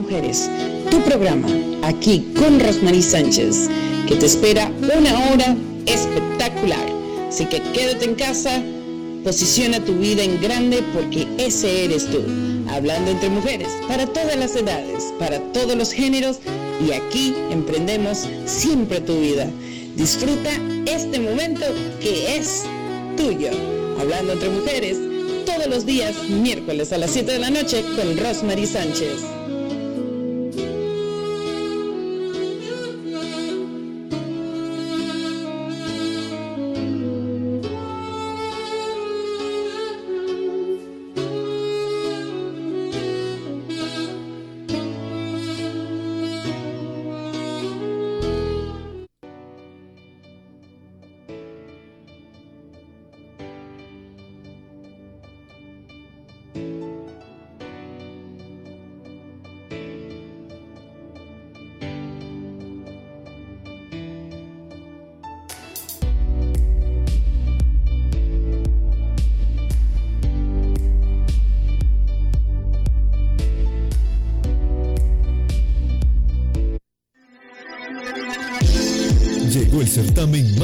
Mujeres, tu programa, aquí con Rosmarie Sánchez, que te espera una hora espectacular. Así que quédate en casa, posiciona tu vida en grande porque ese eres tú. Hablando entre mujeres, para todas las edades, para todos los géneros, y aquí emprendemos siempre tu vida. Disfruta este momento que es tuyo. Hablando entre mujeres, todos los días, miércoles a las 7 de la noche, con Rosemary Sánchez.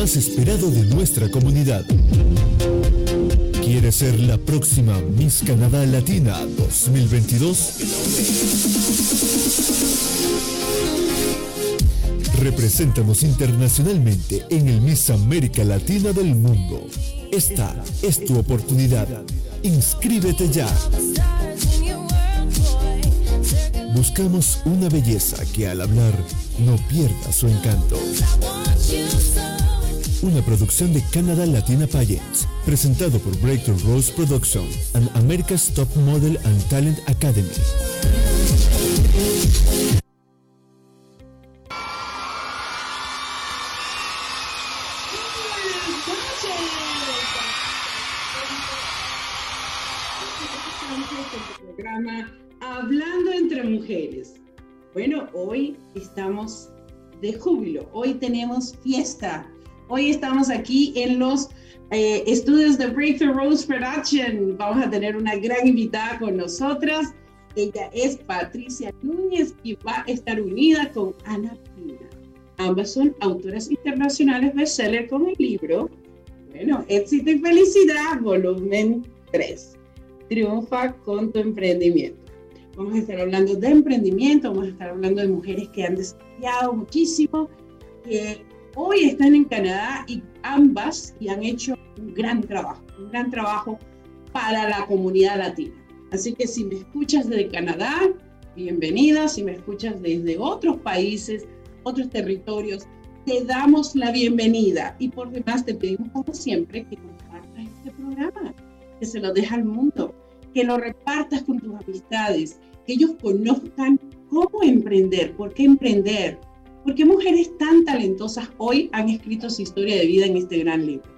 Más esperado de nuestra comunidad. ¿Quieres ser la próxima Miss Canadá Latina 2022? Represéntanos internacionalmente en el Miss América Latina del mundo. Esta es tu oportunidad. Inscríbete ya. Buscamos una belleza que al hablar no pierda su encanto una producción de Canada Latina Pageants, presentado por Breakthrough Rose Production and America's Top Model and Talent Academy. Hablando entre Mujeres. Bueno, hoy estamos de júbilo, hoy tenemos fiesta, Hoy estamos aquí en los eh, estudios de Breakthrough Rose Production. Vamos a tener una gran invitada con nosotras. Ella es Patricia Núñez y va a estar unida con Ana Pina. Ambas son autoras internacionales bestseller con el libro, bueno, Éxito y Felicidad, volumen 3. Triunfa con tu emprendimiento. Vamos a estar hablando de emprendimiento, vamos a estar hablando de mujeres que han desafiado muchísimo, que hoy están en Canadá y ambas y han hecho un gran trabajo, un gran trabajo para la comunidad latina. Así que si me escuchas desde Canadá, bienvenida. Si me escuchas desde otros países, otros territorios, te damos la bienvenida. Y por demás te pedimos como siempre que compartas este programa, que se lo dejes al mundo, que lo repartas con tus amistades, que ellos conozcan cómo emprender, por qué emprender, porque mujeres tan talentosas hoy han escrito su historia de vida en este gran libro.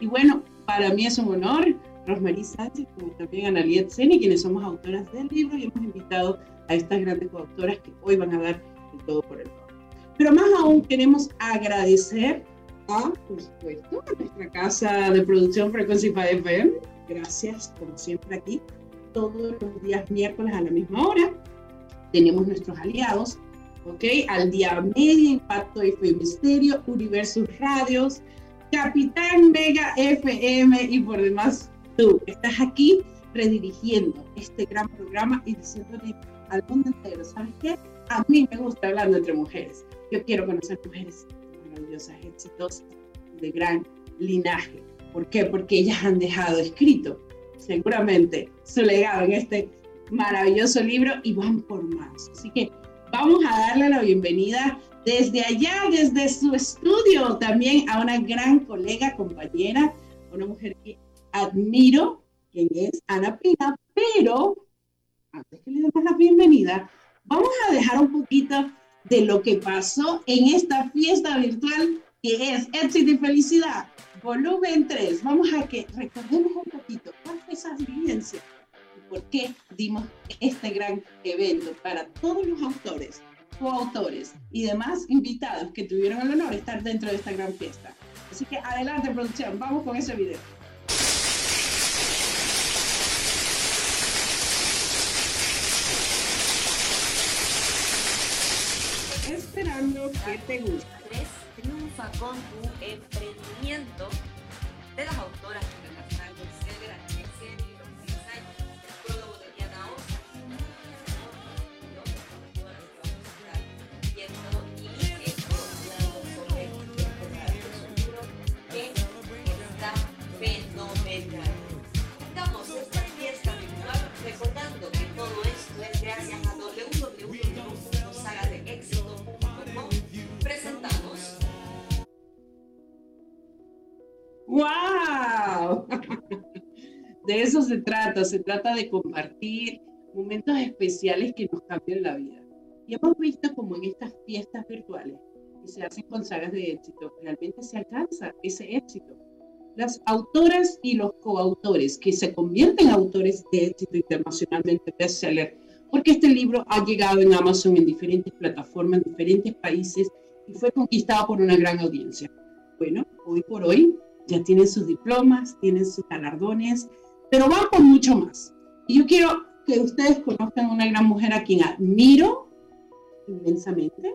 Y bueno, para mí es un honor, Rosmarie Sánchez, como también Analiet Seni, quienes somos autoras del libro y hemos invitado a estas grandes coautoras que hoy van a dar el todo por el todo. Pero más aún queremos agradecer a, por supuesto, a nuestra casa de producción Frequency 5 FM. Gracias, como siempre aquí, todos los días miércoles a la misma hora. Tenemos nuestros aliados, ¿ok? Al día media, Impacto FM Misterio, Universo Radios, Capitán Mega FM y por demás tú estás aquí redirigiendo este gran programa y diciéndole al mundo entero, ¿sabes qué? A mí me gusta hablando entre mujeres. Yo quiero conocer mujeres maravillosas, exitosas, de gran linaje. ¿Por qué? Porque ellas han dejado escrito seguramente su legado en este maravilloso libro y van por más. Así que vamos a darle la bienvenida desde allá, desde su estudio, también a una gran colega, compañera, una mujer que admiro, quien es Ana Pina, pero antes que le demos la bienvenida, vamos a dejar un poquito de lo que pasó en esta fiesta virtual que es Éxito y Felicidad, volumen 3. Vamos a que recordemos un poquito cuál fue esa experiencia por qué dimos este gran evento para todos los autores, coautores y demás invitados que tuvieron el honor de estar dentro de esta gran fiesta. Así que adelante producción, vamos con ese video. esperando que te guste. Triunfa con tu emprendimiento de las autoras De eso se trata, se trata de compartir momentos especiales que nos cambian la vida. Y hemos visto como en estas fiestas virtuales que se hacen con sagas de éxito, realmente se alcanza ese éxito. Las autoras y los coautores que se convierten en autores de éxito internacionalmente bestseller, porque este libro ha llegado en Amazon en diferentes plataformas, en diferentes países y fue conquistado por una gran audiencia. Bueno, hoy por hoy ya tienen sus diplomas, tienen sus galardones, pero van por mucho más. Y yo quiero que ustedes conozcan una gran mujer a quien admiro inmensamente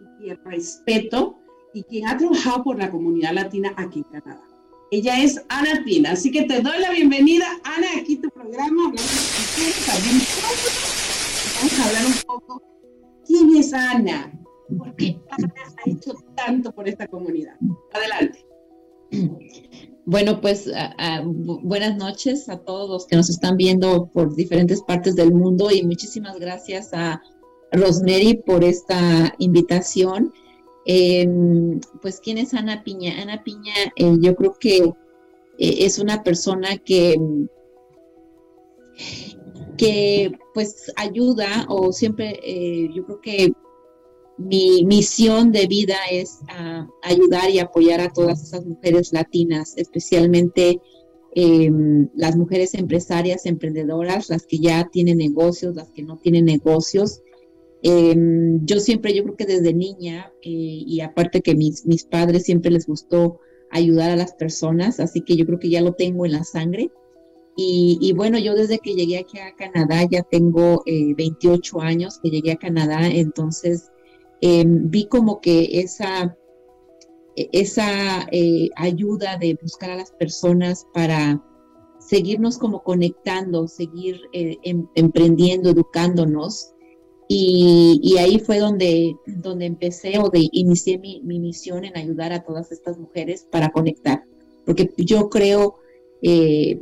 y quien respeto y quien ha trabajado por la comunidad latina aquí en Canadá. Ella es Ana Tina, así que te doy la bienvenida, Ana, aquí tu programa. Vamos a hablar un poco. ¿Quién es Ana? ¿Por qué Ana ha hecho tanto por esta comunidad? Adelante. Bueno, pues buenas noches a todos los que nos están viendo por diferentes partes del mundo y muchísimas gracias a Rosemary por esta invitación. Em, pues, ¿quién es Ana Piña? Ana Piña, eh, yo creo que eh, es una persona que, que pues ayuda o siempre, eh, yo creo que mi misión de vida es ah, ayudar y apoyar a todas esas mujeres latinas, especialmente em, las mujeres empresarias, emprendedoras, las que ya tienen negocios, las que no tienen negocios. Em, yo siempre, yo creo que desde niña, eh, y aparte que mis, mis padres siempre les gustó ayudar a las personas, así que yo creo que ya lo tengo en la sangre. Y, bueno, yo desde que llegué aquí a Canadá ya tengo 28 eh, años que llegué a Canadá, entonces Em, vi como que esa, esa eh, ayuda de buscar a las personas para seguirnos como conectando, seguir eh, em, emprendiendo, educándonos. Y, ahí fue donde, donde empecé o de inicié mi, misión en ayudar a todas estas mujeres para conectar. Porque yo creo eh,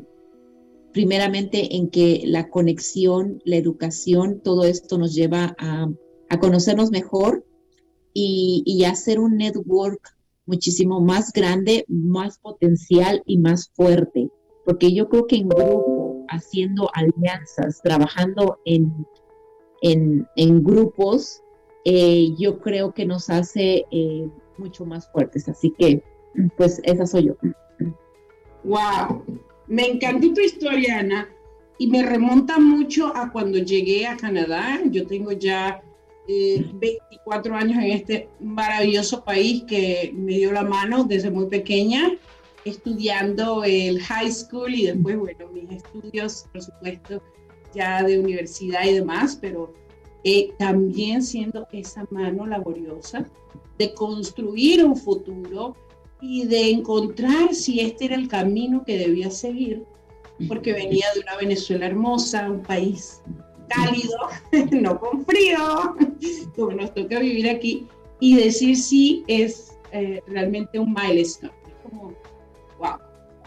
primeramente en que la conexión, la educación, todo esto nos lleva a, a conocernos mejor y, hacer un network muchísimo más grande, más potencial y más fuerte. Porque yo creo que en grupo, haciendo alianzas, trabajando en, en, grupos, eh, yo creo que nos hace eh, mucho más fuertes. Así que, pues, esa soy yo. ¡Wow! Me encantó tu historia, Ana, y me remonta mucho a cuando llegué a Canadá. Yo tengo ya 24 eh, años en este maravilloso país que me dio la mano desde muy pequeña, estudiando el high school y después, bueno, mis estudios, por supuesto, ya de universidad y demás, pero eh, también siendo esa mano laboriosa de construir un futuro y de encontrar si este era el camino que debía seguir, porque venía de una Venezuela hermosa, un país cálido, no con frío, como nos toca vivir aquí, y decir sí es eh, realmente un milestone. Es como, wow,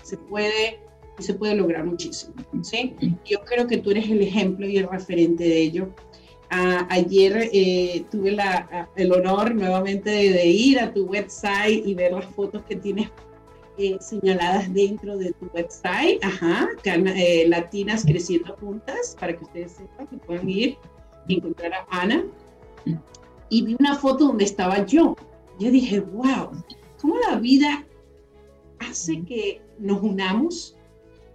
se puede, se puede lograr muchísimo. ¿sí? Yo creo que tú eres el ejemplo y el referente de ello. ayer eh, tuve el honor nuevamente de, ir a tu website y ver las fotos que tienes eh, señaladas dentro de tu website, ajá, eh, Latinas Creciendo Juntas, para que ustedes sepan que puedan ir y encontrar a Ana. Y vi una foto donde estaba yo. Yo dije, wow, ¿cómo la vida hace que nos unamos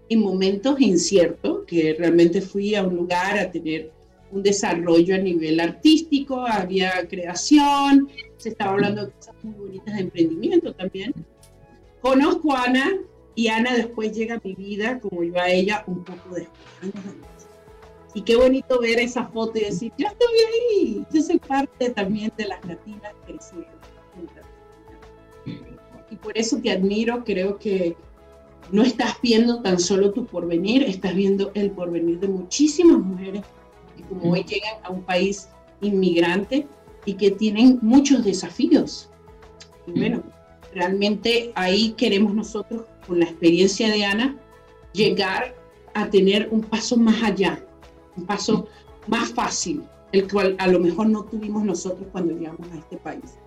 en momentos inciertos? Que realmente fui a un lugar a tener un desarrollo a nivel artístico, había creación, se estaba hablando de cosas muy bonitas de emprendimiento también Conozco a Ana y Ana después llega a mi vida, como yo a ella, un poco después. Y qué bonito ver esa foto y decir, yo estoy ahí, yo soy parte también de las latinas creciendo. Y por eso te admiro, creo que no estás viendo tan solo tu porvenir, estás viendo el porvenir de muchísimas mujeres que como hoy llegan a un país inmigrante y que tienen muchos desafíos. Y bueno, realmente ahí queremos nosotros, con la experiencia de Ana, llegar a tener un paso más allá, un paso más fácil, el cual a lo mejor no tuvimos nosotros cuando llegamos a este país.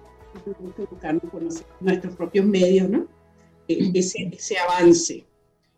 Tuvimos que buscar con nuestros propios medios, ¿no? Eh, ese, ese avance.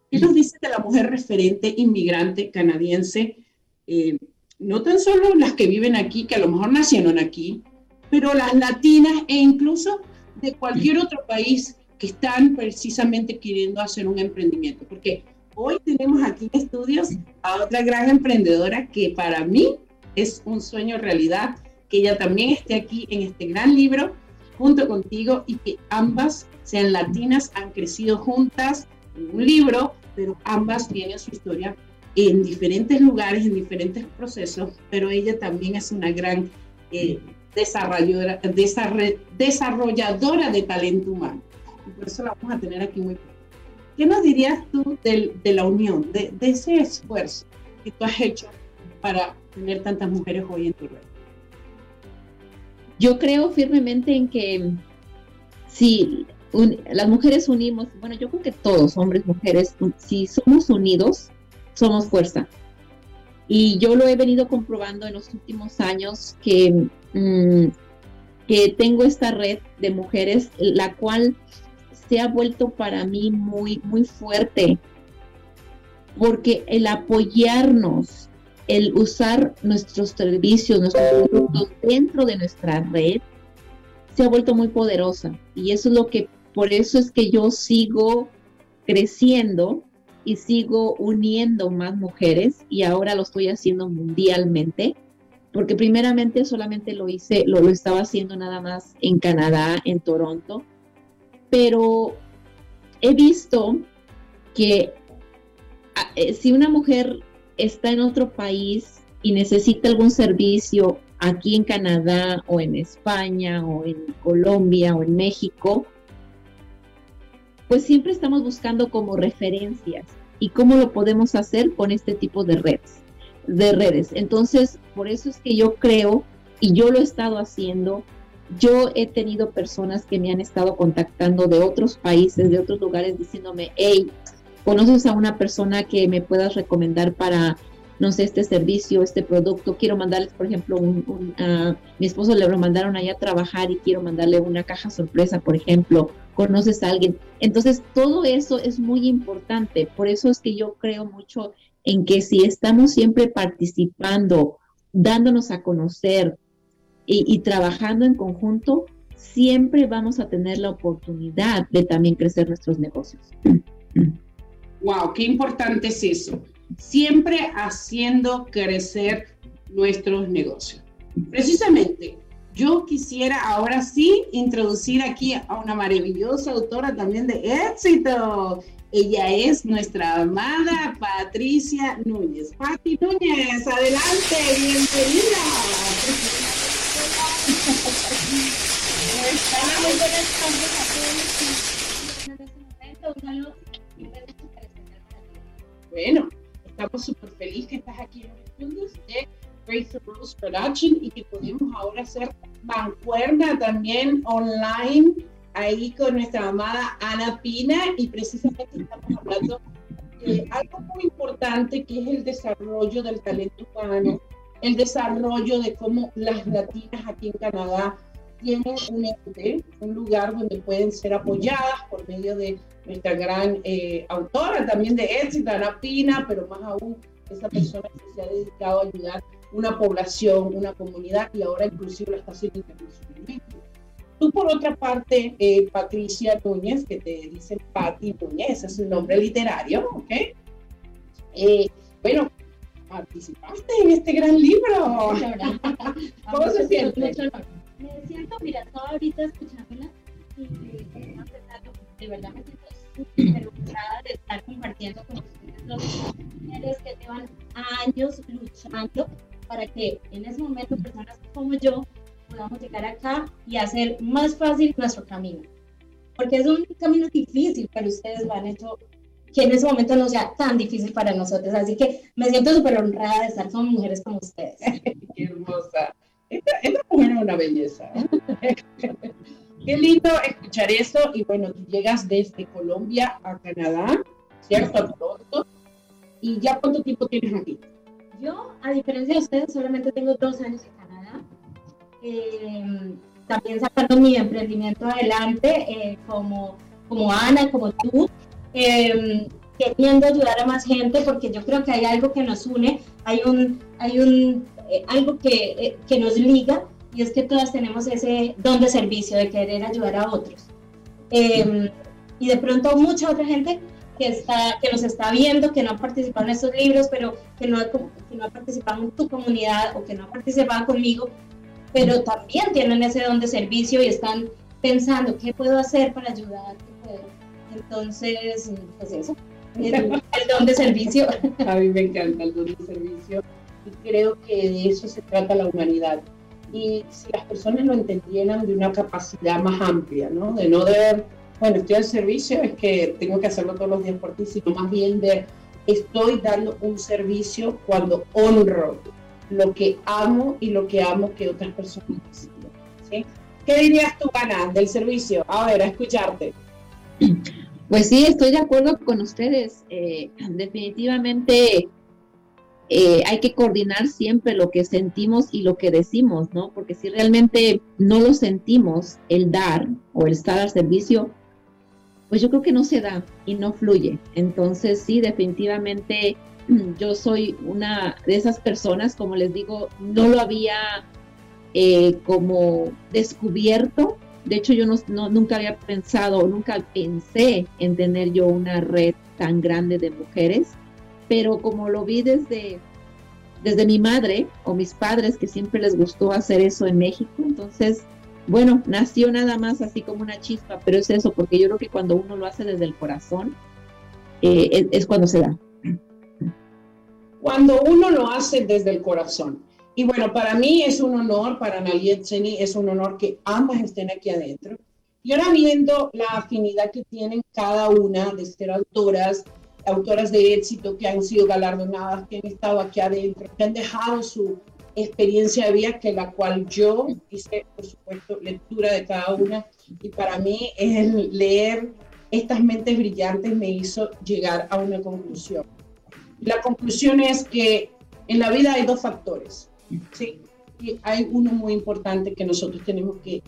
¿Qué nos dice de la mujer referente inmigrante canadiense? Eh, no tan solo las que viven aquí, que a lo mejor nacieron aquí, pero las latinas e incluso de cualquier otro país que están precisamente queriendo hacer un emprendimiento. Porque hoy tenemos aquí en estudios a otra gran emprendedora que para mí es un sueño realidad, que ella también esté aquí en este gran libro junto contigo y que ambas sean latinas, han crecido juntas en un libro, pero ambas tienen su historia en diferentes lugares, en diferentes procesos, pero ella también es una gran eh, desarrolladora, desarrolladora de talento humano. Y por eso la vamos a tener aquí muy pronto. ¿Qué nos dirías tú de, de la unión, de, de, ese esfuerzo que tú has hecho para tener tantas mujeres hoy en tu red? Yo creo firmemente en que si las mujeres unimos, bueno, yo creo que todos, hombres, mujeres, si somos unidos, somos fuerza. Y yo lo he venido comprobando en los últimos años que, mm, que tengo esta red de mujeres, la cual se ha vuelto para mí muy, muy fuerte, porque el apoyarnos, el usar nuestros servicios, nuestros productos dentro de nuestra red, se ha vuelto muy poderosa. Y eso es lo que, por eso es que yo sigo creciendo y sigo uniendo más mujeres y ahora lo estoy haciendo mundialmente, porque primeramente solamente lo hice, lo, lo estaba haciendo nada más en Canadá, en Toronto, pero he visto que eh, si una mujer está en otro país y necesita algún servicio aquí en Canadá o en España o en Colombia o en México, pues siempre estamos buscando como referencias y cómo lo podemos hacer con este tipo de redes, de redes. Entonces, por eso es que yo creo y yo lo he estado haciendo. Yo he tenido personas que me han estado contactando de otros países, de otros lugares, diciéndome, hey, ¿conoces a una persona que me puedas recomendar para no sé, este servicio, este producto, quiero mandarles, por ejemplo, un, mi esposo le lo mandaron allá a trabajar y quiero mandarle una caja sorpresa, por ejemplo, conoces a alguien. Entonces, todo eso es muy importante. Por eso es que yo creo mucho en que si estamos siempre participando, dándonos a conocer y, y trabajando en conjunto, siempre vamos a tener la oportunidad de también crecer nuestros negocios. Wow, qué importante es eso siempre haciendo crecer nuestros negocios. Precisamente, yo quisiera ahora sí introducir aquí a una maravillosa autora también de éxito. Ella es nuestra amada Patricia Núñez. Pati Núñez, adelante, bienvenida. Bueno, Estamos súper felices que estás aquí en los estudios de Grace Rose Production y que podemos ahora hacer mancuerna también online ahí con nuestra amada Ana Pina y precisamente estamos hablando de algo muy importante que es el desarrollo del talento humano, el desarrollo de cómo las latinas aquí en Canadá tienen un ente, un lugar donde pueden ser apoyadas por medio de nuestra gran eh, autora también de éxito, Ana Pina, pero más aún esa persona que se ha dedicado a ayudar una población, una comunidad y ahora inclusive lo está haciendo internacionalmente. Tú por otra parte, eh, Patricia Núñez, que te dicen Patti Núñez, es un nombre literario, ¿ok? Eh, bueno, participaste en este gran libro. ¿Cómo se siente? Me siento, mira, estaba ahorita escuchándola y de verdad me siento súper honrada de estar compartiendo con ustedes los mujeres que llevan años luchando para que en ese momento personas como yo podamos llegar acá y hacer más fácil nuestro camino. Porque es un camino difícil, pero ustedes lo han hecho que en ese momento no sea tan difícil para nosotros. Así que me siento súper honrada de estar con mujeres como ustedes. Qué hermosa. Esta, esta mujer es una belleza. Qué lindo escuchar eso. Y bueno, tú llegas desde Colombia a Canadá, ¿cierto? A Toronto. ¿Y ya cuánto tiempo tienes aquí? Yo, a diferencia de ustedes, solamente tengo dos años en Canadá. Eh, también sacando mi emprendimiento adelante, eh, como, como Ana, como tú, eh, queriendo ayudar a más gente, porque yo creo que hay algo que nos une, hay un, hay un eh, algo que, eh, que nos liga, y es que todas tenemos ese don de servicio, de querer ayudar a otros. Eh, y de pronto mucha otra gente que, está, que nos está viendo, que no ha participado en estos libros, pero que no, que no ha participado en tu comunidad o que no ha participado conmigo, pero también tienen ese don de servicio y están pensando, ¿qué puedo hacer para ayudar? Entonces, pues eso, el, el don de servicio. A mí me encanta el don de servicio y creo que de eso se trata la humanidad. Y si las personas lo entendieran de una capacidad más amplia, ¿no? De no de, bueno, estoy al servicio, es que tengo que hacerlo todos los días por ti, sino más bien de, estoy dando un servicio cuando honro lo que amo y lo que amo que otras personas necesitan. ¿sí? ¿Qué dirías tú, Ana, del servicio? A ver, a escucharte. Pues sí, estoy de acuerdo con ustedes. Eh, definitivamente eh, hay que coordinar siempre lo que sentimos y lo que decimos, ¿no? Porque si realmente no lo sentimos, el dar o el estar al servicio, pues yo creo que no se da y no fluye. Entonces sí, definitivamente yo soy una de esas personas, como les digo, no lo había eh, como descubierto de hecho, yo no, no, nunca había pensado, nunca pensé en tener yo una red tan grande de mujeres, pero como lo vi desde, desde mi madre o mis padres, que siempre les gustó hacer eso en México, entonces, bueno, nació nada más así como una chispa, pero es eso, porque yo creo que cuando uno lo hace desde el corazón, eh, es, cuando se da. Cuando uno lo hace desde el corazón. Y bueno, para mí es un honor, para Naliet Cheni es un honor que ambas estén aquí adentro. Y ahora viendo la afinidad que tienen cada una de ser autoras, autoras de éxito que han sido galardonadas, que han estado aquí adentro, que han dejado su experiencia de vida, que la cual yo hice, por supuesto, lectura de cada una. Y para mí el leer estas mentes brillantes me hizo llegar a una conclusión. La conclusión es que en la vida hay dos factores Sí, y hay uno muy importante que nosotros tenemos que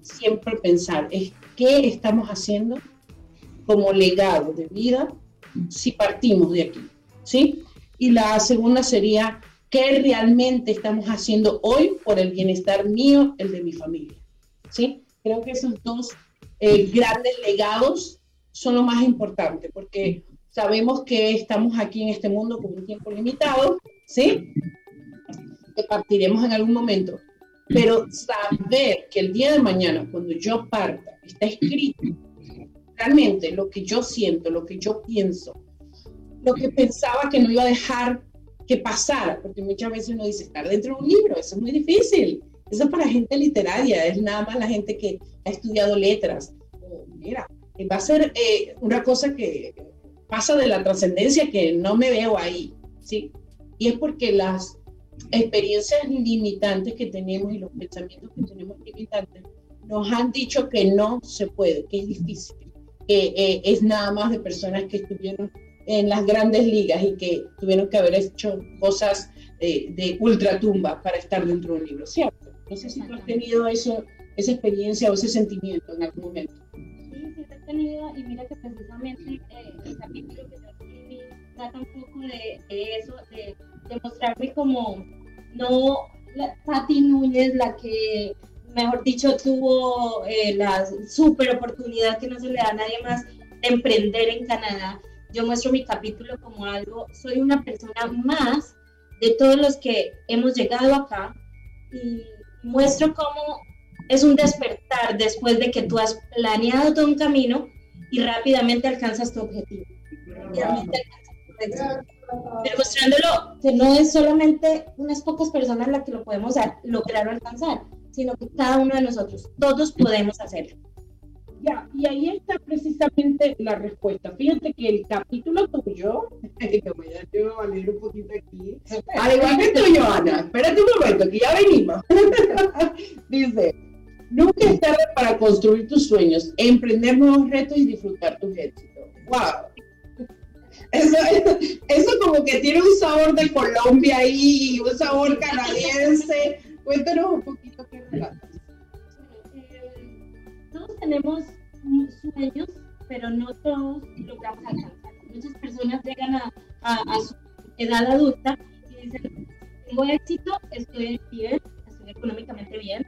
siempre pensar, es qué estamos haciendo como legado de vida si partimos de aquí, ¿sí? Y la segunda sería, ¿qué realmente estamos haciendo hoy por el bienestar mío, el de mi familia? ¿Sí? Creo que esos dos eh, grandes legados son lo más importante, porque sabemos que estamos aquí en este mundo con un tiempo limitado, ¿sí? que partiremos en algún momento, pero saber que el día de mañana, cuando yo parta, está escrito realmente lo que yo siento, lo que yo pienso, lo que pensaba que no iba a dejar que pasara, porque muchas veces uno dice, estar dentro de un libro, eso es muy difícil, eso es para gente literaria, es nada más la gente que ha estudiado letras. mira, va a ser eh, una cosa que pasa de la trascendencia que no me veo ahí, ¿sí? Y es porque las experiencias limitantes que tenemos y los pensamientos que tenemos limitantes nos han dicho que no se puede, que es difícil, que eh, es nada más de personas que estuvieron en las grandes ligas y que tuvieron que haber hecho cosas eh, de ultratumba para estar dentro de un libro, ¿cierto? No sé si tú has tenido eso, esa experiencia o ese sentimiento en algún momento. Sí, sí, he tenido, y mira que precisamente eh, el capítulo que yo escribí trata un poco de, de eso, de demostrarme como no la, Pati Núñez, la que, mejor dicho, tuvo eh, la super oportunidad que no se le da a nadie más de emprender en Canadá. Yo muestro mi capítulo como algo, soy una persona más de todos los que hemos llegado acá y muestro cómo es un despertar después de que tú has planeado todo un camino y rápidamente alcanzas tu objetivo. Demostrándolo que no es solamente unas pocas personas las que lo podemos lograr alcanzar, sino que cada uno de nosotros, todos podemos hacerlo. Ya, y ahí está precisamente la respuesta. Fíjate que el capítulo tuyo, que voy a, yo a leer un poquito aquí, al igual que tuyo, Ana, espérate un momento, que ya venimos. Dice, nunca es tarde para construir tus sueños, emprender nuevos retos y disfrutar tus éxitos. ¡Wow! Eso, eso como que tiene un sabor de Colombia ahí, un sabor canadiense. Cuéntanos un poquito qué relatas. todos tenemos sueños, pero no todos logramos alcanzar. Muchas personas llegan a, su edad adulta y dicen, tengo éxito, estoy bien, estoy económicamente bien,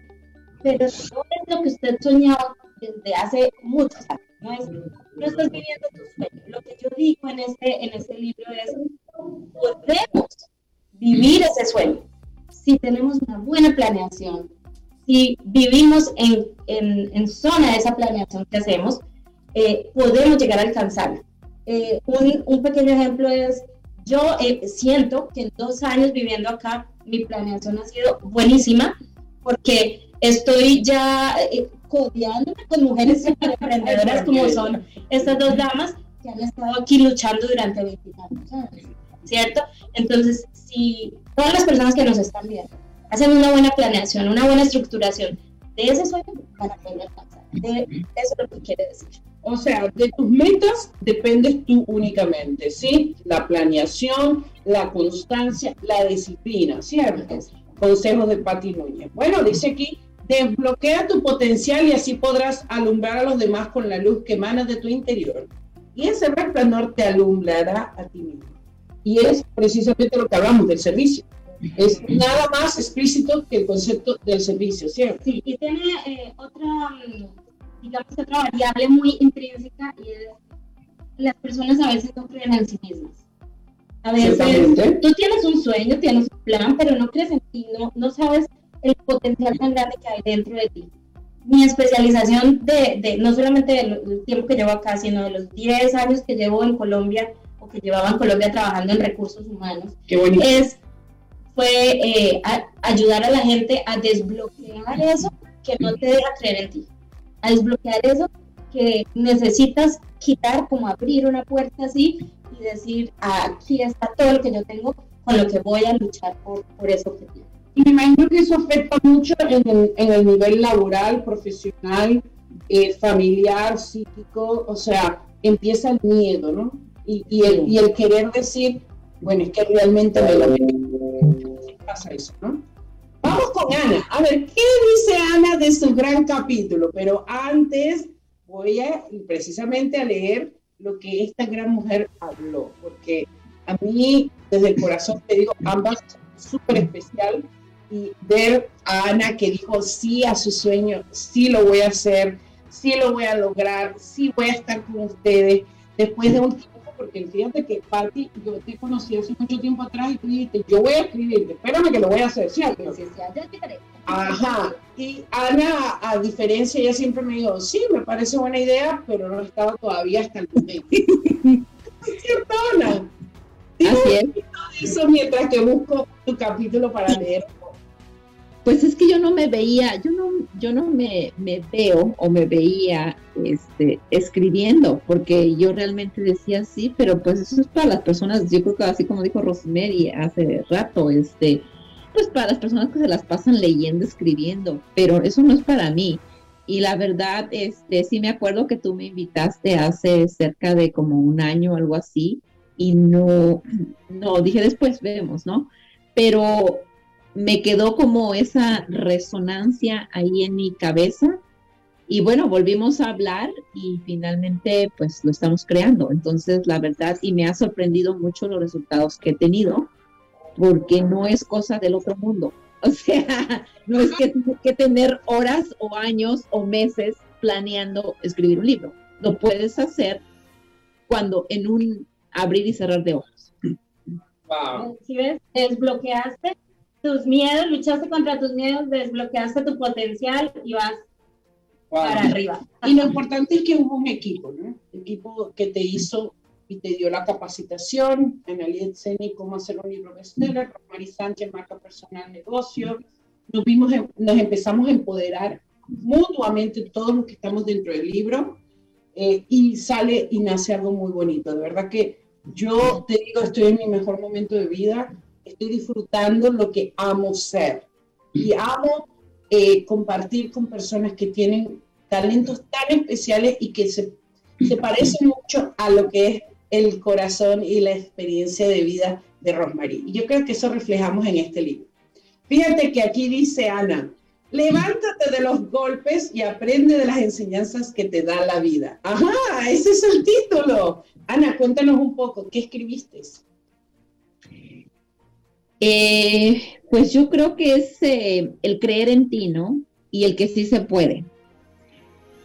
pero no es lo que usted soñaba desde hace muchos años. No, es, no estás viviendo tu sueño. Lo que yo digo en este, en este libro es, podemos vivir ese sueño si tenemos una buena planeación, si vivimos en, en, en zona de esa planeación que hacemos, eh, podemos llegar a alcanzarla. Eh, un, un, pequeño ejemplo es, yo eh, siento que en dos años viviendo acá, mi planeación ha sido buenísima, porque estoy ya eh, codeándome con mujeres emprendedoras como son estas dos damas que han estado aquí luchando durante 20 años, ¿cierto? Entonces, si todas las personas que nos están viendo hacen una buena planeación, una buena estructuración de ese sueño, van a poder eso es lo que quiere decir. O sea, de tus metas dependes tú únicamente, ¿sí? La planeación, la constancia, la disciplina, ¿cierto? Consejos de Pati Núñez. Bueno, dice aquí, desbloquea tu potencial y así podrás alumbrar a los demás con la luz que emana de tu interior. Y ese resplandor te alumbrará a ti mismo. Y es precisamente lo que hablamos del servicio. Es nada más explícito que el concepto del servicio, ¿cierto? Sí, y tiene eh, otra, digamos, otra variable muy intrínseca y es las personas a veces no creen en sí mismas. A veces tú tienes un sueño, tienes un plan, pero no crees en ti, no, no sabes el potencial tan grande que hay dentro de ti. Mi especialización de, de no solamente del tiempo que llevo acá, sino de los 10 años que llevo en Colombia o que llevaba en Colombia trabajando en recursos humanos, es fue eh, a, ayudar a la gente a desbloquear eso que no te deja creer en ti, a desbloquear eso que necesitas quitar, como abrir una puerta así y decir, aquí está todo lo que yo tengo, con lo que voy a luchar por, por ese objetivo. Y me imagino que eso afecta mucho en el, en el nivel laboral, profesional, eh, familiar, psíquico, o sea, empieza el miedo, ¿no? Y, y, el, y el querer decir, bueno, es que realmente me lo pasa eso, ¿no? Vamos con Ana. A ver, ¿qué dice Ana de su gran capítulo? Pero antes voy a precisamente a leer lo que esta gran mujer habló, porque a mí, desde el corazón, te digo, ambas súper especial y ver a Ana que dijo sí a su sueño, sí lo voy a hacer, sí lo voy a lograr, sí voy a estar con ustedes después de un tiempo, porque fíjate que Patti, yo te conocí hace mucho tiempo atrás y tú dijiste, yo voy a escribir, espérame que lo voy a hacer, ¿cierto? Sí, sí, sí, Ajá, y Ana, a diferencia, ella siempre me dijo, sí, me parece buena idea, pero no estaba todavía hasta el momento. ¿Cierto, Ana? Así es. Eso mientras que busco tu capítulo para leer. Pues es que yo no me veía, yo no, yo no me, me veo o me veía este, escribiendo, porque yo realmente decía sí, pero pues eso es para las personas, yo creo que así como dijo Rosemary hace rato, este, pues para las personas que se las pasan leyendo, escribiendo, pero eso no es para mí. Y la verdad, este, sí me acuerdo que tú me invitaste hace cerca de como un año o algo así, y no, no, dije después vemos, ¿no? Pero me quedó como esa resonancia ahí en mi cabeza y bueno, volvimos a hablar y finalmente pues lo estamos creando. Entonces, la verdad, y me ha sorprendido mucho los resultados que he tenido, porque no es cosa del otro mundo. O sea, no es que tener horas o años o meses planeando escribir un libro. Lo puedes hacer cuando en un abrir y cerrar de ojos. Wow. Si ves, desbloqueaste tus miedos, luchaste contra tus miedos, desbloqueaste tu potencial y vas Wow. para arriba. Y lo importante es que hubo un equipo, ¿no? Equipo que te hizo y te dio la capacitación, Analia Zeni, cómo hacer un libro bestseller, Romari Sánchez, marca personal, negocio, nos, vimos, nos empezamos a empoderar mutuamente todos los que estamos dentro del libro eh, y sale y nace algo muy bonito. De verdad que yo te digo, estoy en mi mejor momento de vida, estoy disfrutando lo que amo ser y amo eh, compartir con personas que tienen talentos tan especiales y que se, se parecen mucho a lo que es el corazón y la experiencia de vida de Rosemary. Y yo creo que eso reflejamos en este libro. Fíjate que aquí dice Ana, levántate de los golpes y aprende de las enseñanzas que te da la vida. Ajá, ese es el título. Ana, cuéntanos un poco, ¿qué escribiste? Eh, pues yo creo que es eh, el creer en ti, ¿no? Y el que sí se puede.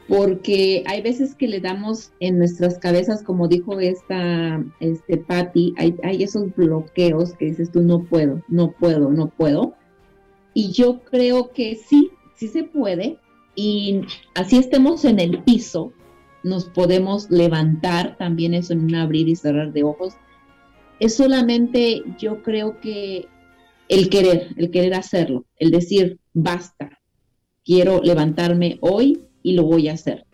Porque hay veces que le damos en nuestras cabezas, como dijo esta este Patty, hay, hay esos bloqueos que dices tú no puedo, no puedo, no puedo. Y yo creo que sí, sí se puede. Y así estemos en el piso, nos podemos levantar, también eso en un abrir y cerrar de ojos. Es solamente, yo creo que el querer, el querer hacerlo, el decir, basta, quiero levantarme hoy y lo voy a hacer.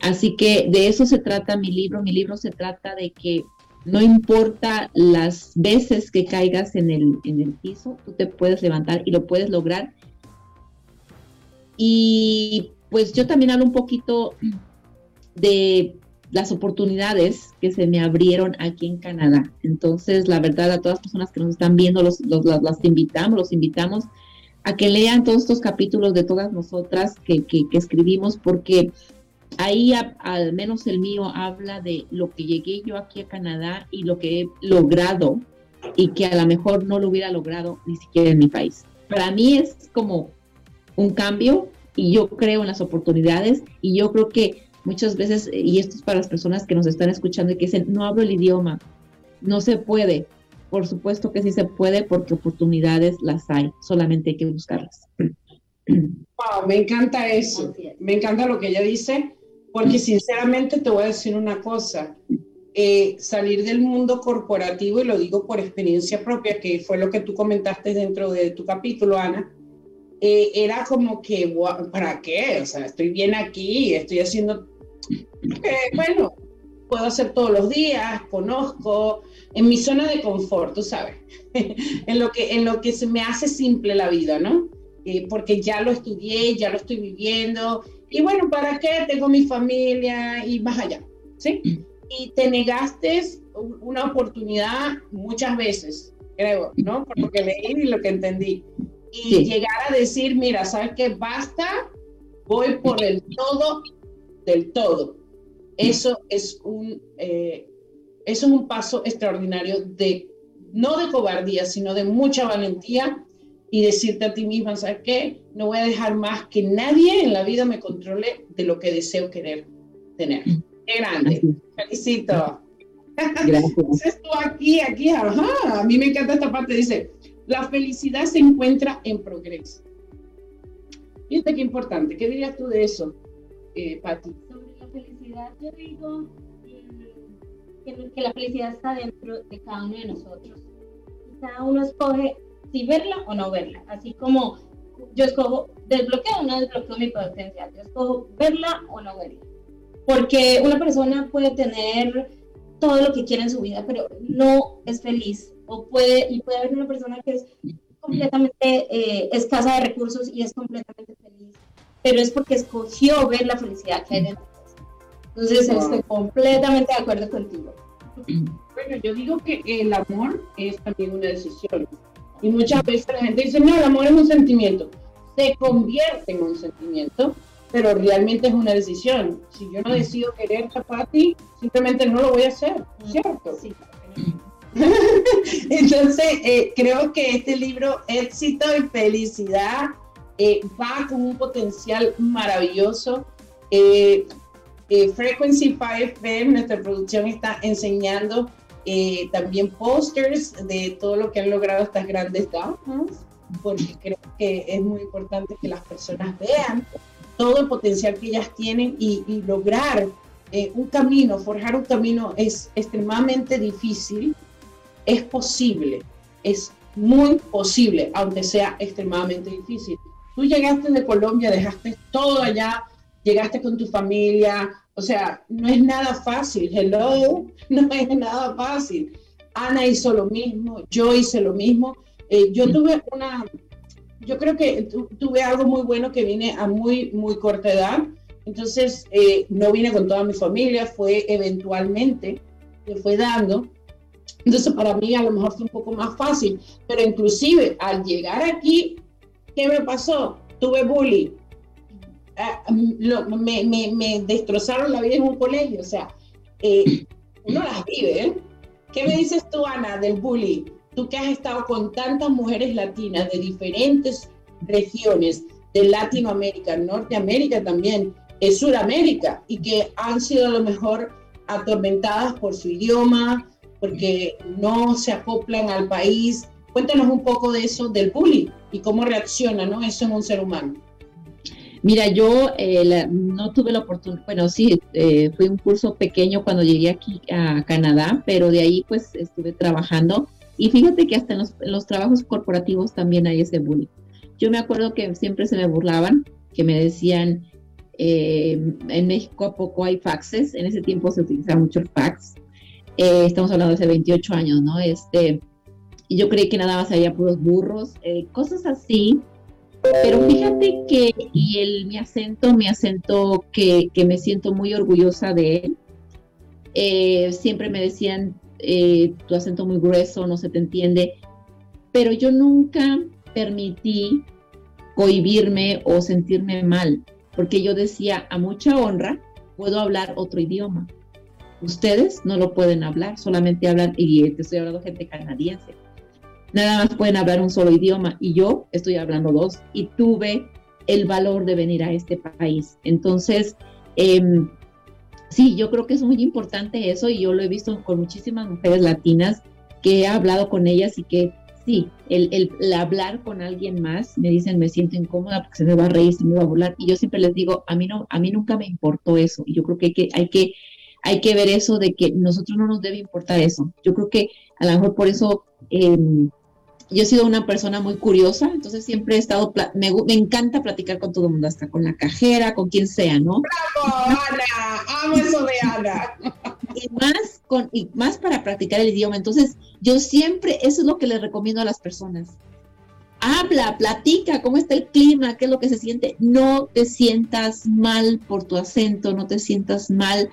Así que de eso se trata mi libro. Mi libro se trata de que no importa las veces que caigas en el, en el piso, tú te puedes levantar y lo puedes lograr. Y pues yo también hablo un poquito de las oportunidades que se me abrieron aquí en Canadá. Entonces, la verdad, a todas las personas que nos están viendo, los, las, invitamos, los invitamos a que lean todos estos capítulos de todas nosotras que, que, escribimos, porque ahí al menos el mío habla de lo que llegué yo aquí a Canadá y lo que he logrado y que a lo mejor no lo hubiera logrado ni siquiera en mi país. Para mí es como un cambio y yo creo en las oportunidades y yo creo que muchas veces, y esto es para las personas que nos están escuchando y que dicen, no hablo el idioma, no se puede. Por supuesto que sí se puede porque oportunidades las hay, solamente hay que buscarlas. Wow, me encanta eso, me encanta lo que ella dice, porque sinceramente te voy a decir una cosa, eh, salir del mundo corporativo, y lo digo por experiencia propia, que fue lo que tú comentaste dentro de tu capítulo, Ana, eh, era como que, ¿para qué? O sea, estoy bien aquí, estoy haciendo bueno, puedo hacer todos los días, conozco, en mi zona de confort, tú sabes, en, lo que, en lo que se me hace simple la vida, ¿no? Eh, porque ya lo estudié, ya lo estoy viviendo, y bueno, ¿para qué? Tengo mi familia y más allá, ¿sí? Y te negaste una oportunidad muchas veces, creo, ¿no? Por lo que leí y lo que entendí. Y llegar a decir, mira, ¿sabes qué? Basta, voy por el todo del todo. Eso es un, eh, eso es un paso extraordinario de, no de cobardía, sino de mucha valentía y decirte a ti misma, ¿sabes qué? No voy a dejar más que nadie en la vida me controle de lo que deseo querer tener. Qué grande. Felicito. Gracias. tú aquí, aquí, ajá. A mí me encanta esta parte. Dice, la felicidad se encuentra en progreso. Fíjate qué importante. ¿Qué dirías tú de eso? Eh, Sobre la felicidad, yo digo que, que, la felicidad está dentro de cada uno de nosotros. Cada uno escoge si verla o no verla. Así como yo escojo desbloqueo o no desbloqueo mi potencial. Yo escojo verla o no verla. Porque una persona puede tener todo lo que quiere en su vida, pero no es feliz. O puede, y puede haber una persona que es completamente eh, escasa de recursos y es completamente feliz pero es porque escogió ver la felicidad que hay dentro. Entonces estoy completamente de acuerdo contigo. Bueno, yo digo que el amor es también una decisión. Y muchas veces la gente dice, no, el amor es un sentimiento. Se convierte en un sentimiento, pero realmente es una decisión. Si yo no decido querer a ti, simplemente no lo voy a hacer, ¿cierto? Sí. Entonces, eh, creo que este libro, Éxito y Felicidad, eh, va con un potencial maravilloso. Eh, eh, Frequency 5FM, nuestra producción está enseñando también posters de todo lo que han logrado estas grandes damas, porque creo que es muy importante que las personas vean todo el potencial que ellas tienen y, y lograr un camino, forjar un camino es extremadamente difícil, es posible, es muy posible, aunque sea extremadamente difícil tú llegaste de Colombia, dejaste todo allá, llegaste con tu familia, o sea, no es nada fácil, hello, no es nada fácil. Ana hizo lo mismo, yo hice lo mismo. Eh, yo tuve una, yo creo que tuve algo muy bueno que vine a muy, muy corta edad. Entonces, eh, no vine con toda mi familia, fue eventualmente, me fue dando. Entonces, para mí a lo mejor fue un poco más fácil, pero inclusive al llegar aquí, ¿qué me pasó? Tuve bullying. Ah, me, me, me, destrozaron la vida en un colegio, o sea, eh, uno las vive, ¿eh? ¿Qué me dices tú, Ana, del bullying? Tú que has estado con tantas mujeres latinas de diferentes regiones de Latinoamérica, Norteamérica también, de Sudamérica, y que han sido a lo mejor atormentadas por su idioma, porque no se acoplan al país. Cuéntanos un poco de eso, del bullying, y cómo reacciona ¿no? eso en un ser humano. Mira, yo eh, no tuve la oportunidad, bueno, sí, eh, fue un curso pequeño cuando llegué aquí a Canadá, pero de ahí pues estuve trabajando y fíjate que hasta en los, trabajos corporativos también hay ese bullying. Yo me acuerdo que siempre se me burlaban, que me decían, eh, en México a poco hay faxes, en ese tiempo se utilizaba mucho el fax, estamos hablando de hace 28 años, ¿no? Este, y yo creí que nada más había puros burros, cosas así pero fíjate que, y el, mi acento, mi acento que, me siento muy orgullosa de él, eh, siempre me decían, eh, tu acento muy grueso, no se te entiende, pero yo nunca permití cohibirme o sentirme mal, porque yo decía, a mucha honra, puedo hablar otro idioma. Ustedes no lo pueden hablar, solamente hablan, y te estoy hablando gente canadiense nada más pueden hablar un solo idioma y yo estoy hablando dos y tuve el valor de venir a este país. Entonces, em, sí, yo creo que es muy importante eso y yo lo he visto con muchísimas mujeres latinas que he hablado con ellas y que sí, el, hablar con alguien más, me dicen, me siento incómoda porque se me va a reír, se me va a burlar. Y yo siempre les digo, a mí, no, a mí nunca me importó eso. Y yo creo que hay que, hay que, hay que ver eso de que nosotros no nos debe importar eso. Yo creo que a lo mejor por eso eh, yo he sido una persona muy curiosa, entonces siempre he estado, me, me, encanta platicar con todo el mundo, hasta con la cajera, con quien sea, ¿no? ¡Bravo, Ana! ¡Amo eso de Ana! Y más, con, y más para practicar el idioma. Entonces, yo siempre, eso es lo que les recomiendo a las personas. Habla, platica, cómo está el clima, qué es lo que se siente. No te sientas mal por tu acento, no te sientas mal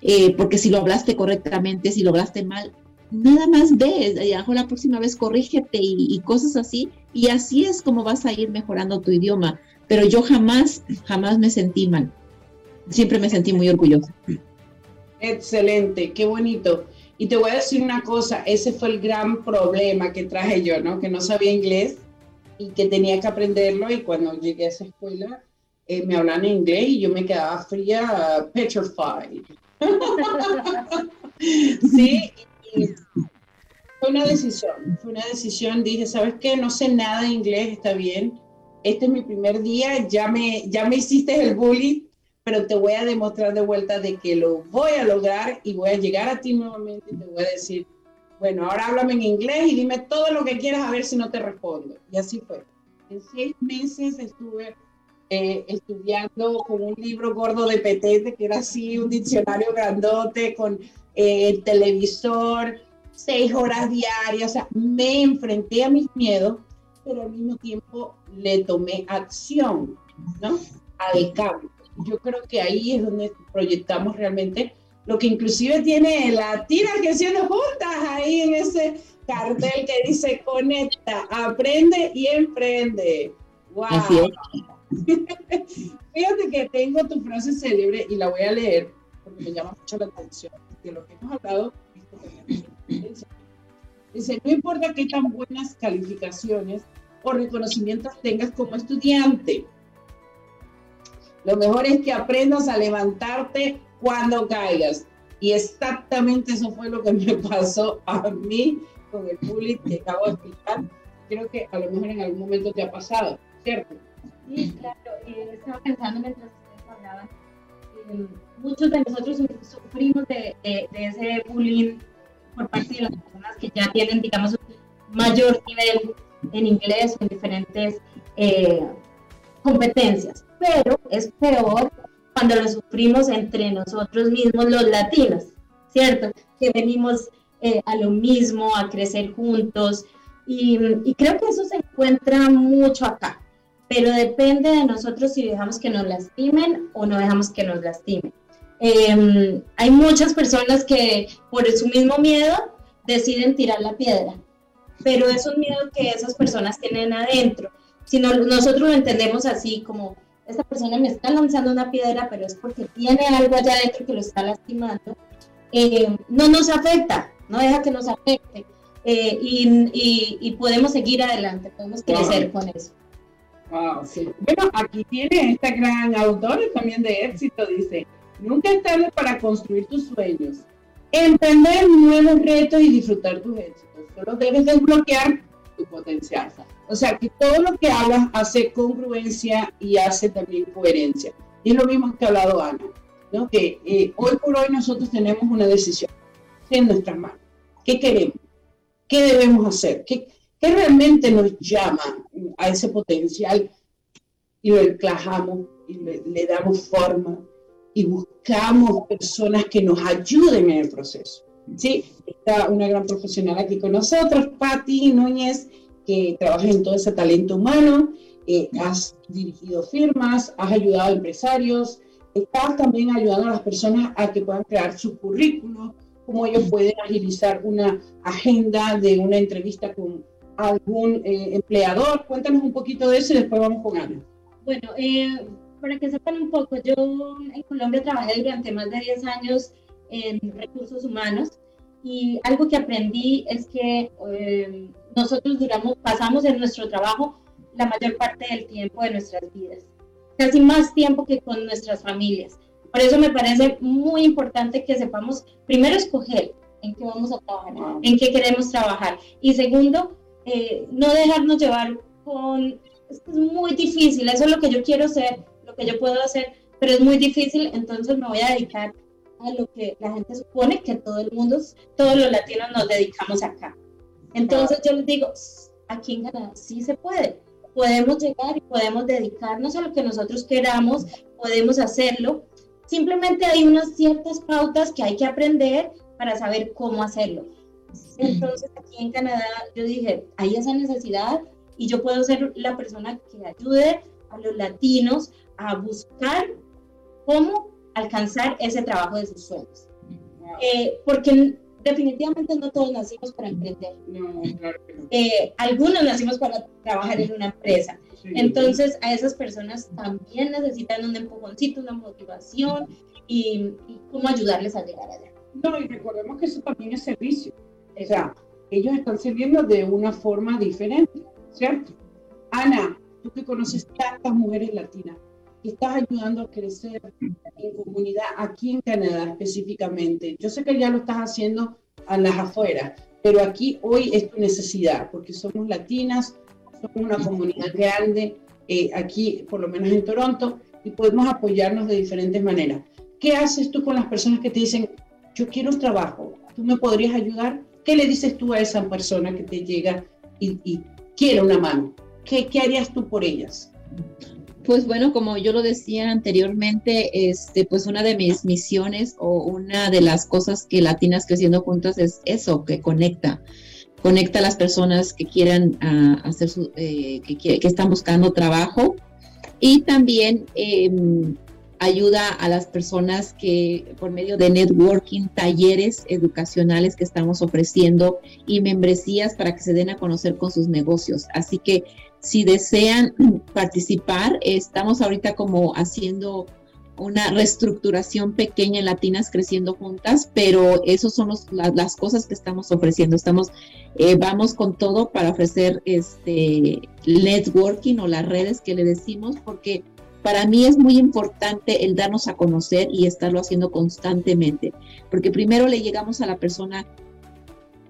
eh, porque si lo hablaste correctamente, si lo hablaste mal, nada más ves, y a la próxima vez corrígete y, cosas así, y así es como vas a ir mejorando tu idioma. Pero yo jamás, jamás me sentí mal. Siempre me sentí muy orgullosa. Excelente, qué bonito. Y te voy a decir una cosa, ese fue el gran problema que traje yo, ¿no? Que no sabía inglés y que tenía que aprenderlo y cuando llegué a esa escuela eh, me hablan en inglés y yo me quedaba fría, petrified. sí, fue una decisión, fue una decisión, dije, ¿sabes qué? No sé nada de inglés, está bien. Este es mi primer día, ya me, ya me hiciste el bullying, pero te voy a demostrar de vuelta de que lo voy a lograr y voy a llegar a ti nuevamente y te voy a decir, bueno, ahora háblame en inglés y dime todo lo que quieras a ver si no te respondo. Y así fue. En seis meses estuve eh, estudiando con un libro gordo de petete, que era así, un diccionario grandote, con eh, televisor, seis horas diarias, o sea, me enfrenté a mis miedos, pero al mismo tiempo le tomé acción, ¿no? Al cambio. Yo creo que ahí es donde proyectamos realmente lo que inclusive tiene Latinas que siendo juntas ahí en ese cartel que dice conecta, aprende y emprende. ¡Wow! Fíjate que tengo tu frase célebre y la voy a leer porque me llama mucho la atención de lo que hemos hablado. Dice, no importa qué tan buenas calificaciones o reconocimientos tengas como estudiante, lo mejor es que aprendas a levantarte cuando caigas. Y exactamente eso fue lo que me pasó a mí con el bullying que acabo de explicar. Creo que a lo mejor en algún momento te ha pasado, ¿cierto? Sí, claro. Estaba pensando mientras ustedes muchos de nosotros sufrimos de, ese bullying por parte de las personas que ya tienen, digamos, un mayor nivel en inglés en diferentes eh, competencias, pero es peor cuando lo sufrimos entre nosotros mismos los latinos, ¿cierto? Que venimos eh, a lo mismo, a crecer juntos, y, y creo que eso se encuentra mucho acá, pero depende de nosotros si dejamos que nos lastimen o no dejamos que nos lastimen. Eh, hay muchas personas que por su mismo miedo deciden tirar la piedra, pero es un miedo que esas personas tienen adentro. Si no, nosotros lo entendemos así, como esta persona me está lanzando una piedra, pero es porque tiene algo allá adentro que lo está lastimando, eh, no nos afecta, no deja que nos afecte. Eh, y, y, y, podemos seguir adelante, podemos crecer wow. con eso. Bueno, aquí tiene esta gran autora también de éxito, dice, nunca es tarde para construir tus sueños, emprender nuevos retos y disfrutar tus éxitos. Solo debes desbloquear tu potencial. O sea, que todo lo que hagas hace congruencia y hace también coherencia. Y es lo mismo que ha hablado Ana, ¿no? que eh, hoy por hoy nosotros tenemos una decisión en nuestras manos. ¿Qué queremos? ¿Qué debemos hacer? ¿Qué, qué realmente nos llama a ese potencial? Y lo encajamos y le, le damos forma y buscamos personas que nos ayuden en el proceso. Sí, está una gran profesional aquí con nosotros, Patti Núñez, que trabaja en todo ese talento humano, eh, has dirigido firmas, has ayudado a empresarios, estás también ayudando a las personas a que puedan crear su currículo, cómo ellos pueden agilizar una agenda de una entrevista con algún eh, empleador. Cuéntanos un poquito de eso y después vamos con Ana. Bueno, eh, para que sepan un poco, yo en Colombia trabajé durante más de 10 años en recursos humanos y algo que aprendí es que eh, nosotros duramos, pasamos en nuestro trabajo la mayor parte del tiempo de nuestras vidas, casi más tiempo que con nuestras familias. Por eso me parece muy importante que sepamos, primero, escoger en qué vamos a trabajar, en qué queremos trabajar. Y segundo, eh, no dejarnos llevar con, es muy difícil, eso es lo que yo quiero ser, lo que yo puedo hacer, pero es muy difícil, entonces me voy a dedicar a lo que la gente supone que todo el mundo, todos los latinos nos dedicamos acá. Entonces yo les digo, aquí en Canadá sí se puede. Podemos llegar y podemos dedicarnos a lo que nosotros queramos, podemos hacerlo. Simplemente hay unas ciertas pautas que hay que aprender para saber cómo hacerlo. Entonces aquí en Canadá yo dije, hay esa necesidad y yo puedo ser la persona que ayude a los latinos a buscar cómo alcanzar ese trabajo de sus sueños. Eh, porque definitivamente no todos nacimos para emprender. No, claro que no. Eh, algunos nacimos para trabajar en una empresa. Sí, Entonces a esas personas también necesitan un empujoncito, una motivación y, y, cómo ayudarles a llegar allá. No, y recordemos que eso también es servicio. O sea, ellos están sirviendo de una forma diferente, ¿cierto? Ana, tú que conoces tantas mujeres latinas, que estás ayudando a crecer en comunidad aquí en Canadá específicamente. Yo sé que ya lo estás haciendo a las afueras, pero aquí hoy es tu necesidad, porque somos latinas, somos una comunidad grande, eh, aquí por lo menos en Toronto, y podemos apoyarnos de diferentes maneras. ¿Qué haces tú con las personas que te dicen, yo quiero un trabajo, tú me podrías ayudar? ¿Qué le dices tú a esa persona que te llega y, y quiere una mano? ¿Qué, ¿Qué harías tú por ellas? Pues bueno, como yo lo decía anteriormente, este, pues una de mis misiones o una de las cosas que Latinas Creciendo Juntas es eso, que conecta, conecta a las personas que quieran uh, hacer su, eh, que, están buscando trabajo y también eh, ayuda a las personas que por medio de networking, talleres educacionales que estamos ofreciendo y membresías para que se den a conocer con sus negocios. Así que si desean participar, estamos ahorita como haciendo una reestructuración pequeña en Latinas Creciendo Juntas, pero esos son los, la, las cosas que estamos ofreciendo. Estamos, eh, vamos con todo para ofrecer este networking o las redes que le decimos, porque para mí es muy importante el darnos a conocer y estarlo haciendo constantemente, porque primero le llegamos a la persona